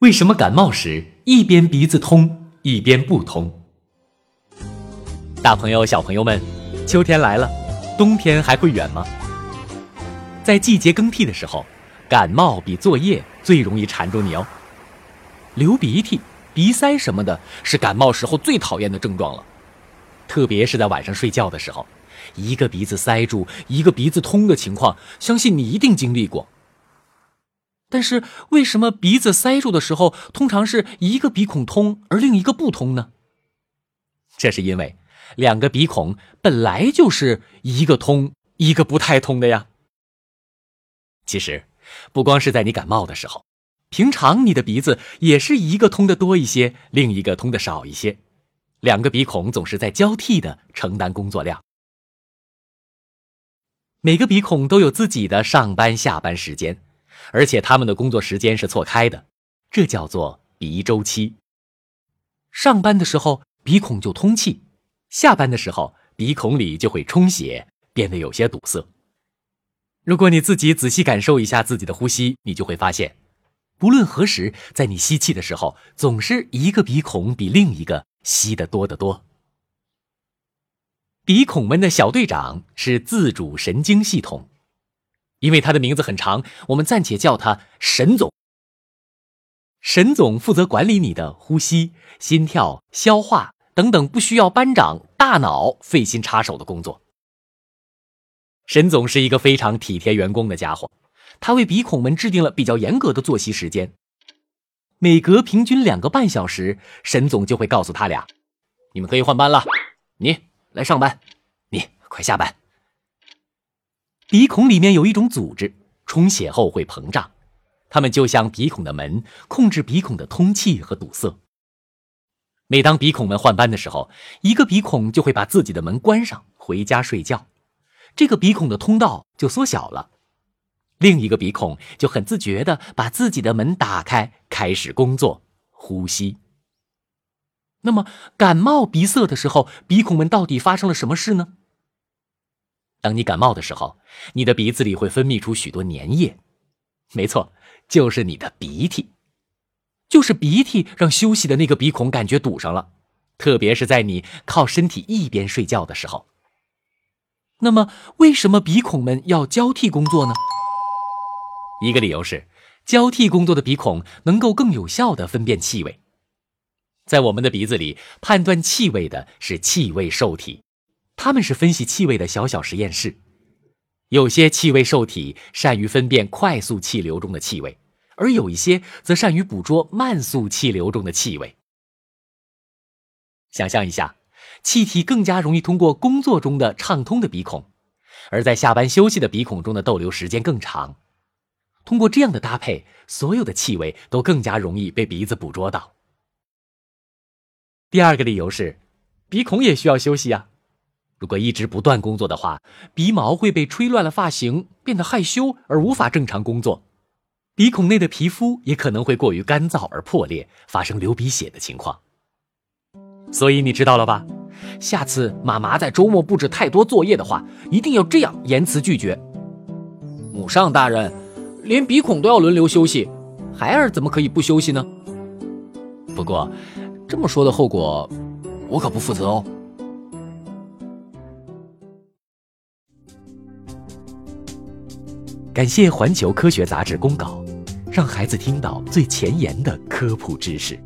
为什么感冒时一边鼻子通一边不通？大朋友、小朋友们，秋天来了，冬天还会远吗？在季节更替的时候，感冒比作业最容易缠住你哦。流鼻涕、鼻塞什么的，是感冒时候最讨厌的症状了。特别是在晚上睡觉的时候，一个鼻子塞住，一个鼻子通的情况，相信你一定经历过。但是为什么鼻子塞住的时候，通常是一个鼻孔通而另一个不通呢？这是因为两个鼻孔本来就是一个通一个不太通的呀。其实，不光是在你感冒的时候，平常你的鼻子也是一个通的多一些，另一个通的少一些，两个鼻孔总是在交替的承担工作量。每个鼻孔都有自己的上班下班时间。而且他们的工作时间是错开的，这叫做鼻周期。上班的时候鼻孔就通气，下班的时候鼻孔里就会充血，变得有些堵塞。如果你自己仔细感受一下自己的呼吸，你就会发现，不论何时，在你吸气的时候，总是一个鼻孔比另一个吸得多得多。鼻孔们的小队长是自主神经系统。因为他的名字很长，我们暂且叫他沈总。沈总负责管理你的呼吸、心跳、消化等等不需要班长大脑费心插手的工作。沈总是一个非常体贴员工的家伙，他为鼻孔们制定了比较严格的作息时间。每隔平均两个半小时，沈总就会告诉他俩：“你们可以换班了，你来上班，你快下班。”鼻孔里面有一种组织，充血后会膨胀，它们就像鼻孔的门，控制鼻孔的通气和堵塞。每当鼻孔们换班的时候，一个鼻孔就会把自己的门关上，回家睡觉，这个鼻孔的通道就缩小了，另一个鼻孔就很自觉的把自己的门打开，开始工作，呼吸。那么感冒鼻塞的时候，鼻孔们到底发生了什么事呢？当你感冒的时候，你的鼻子里会分泌出许多粘液，没错，就是你的鼻涕，就是鼻涕让休息的那个鼻孔感觉堵上了，特别是在你靠身体一边睡觉的时候。那么，为什么鼻孔们要交替工作呢？一个理由是，交替工作的鼻孔能够更有效的分辨气味，在我们的鼻子里，判断气味的是气味受体。他们是分析气味的小小实验室，有些气味受体善于分辨快速气流中的气味，而有一些则善于捕捉慢速气流中的气味。想象一下，气体更加容易通过工作中的畅通的鼻孔，而在下班休息的鼻孔中的逗留时间更长。通过这样的搭配，所有的气味都更加容易被鼻子捕捉到。第二个理由是，鼻孔也需要休息呀。如果一直不断工作的话，鼻毛会被吹乱了发型，变得害羞而无法正常工作。鼻孔内的皮肤也可能会过于干燥而破裂，发生流鼻血的情况。所以你知道了吧？下次妈妈在周末布置太多作业的话，一定要这样言辞拒绝。母上大人，连鼻孔都要轮流休息，孩儿怎么可以不休息呢？不过，这么说的后果，我可不负责哦。感谢《环球科学杂志》公稿，让孩子听到最前沿的科普知识。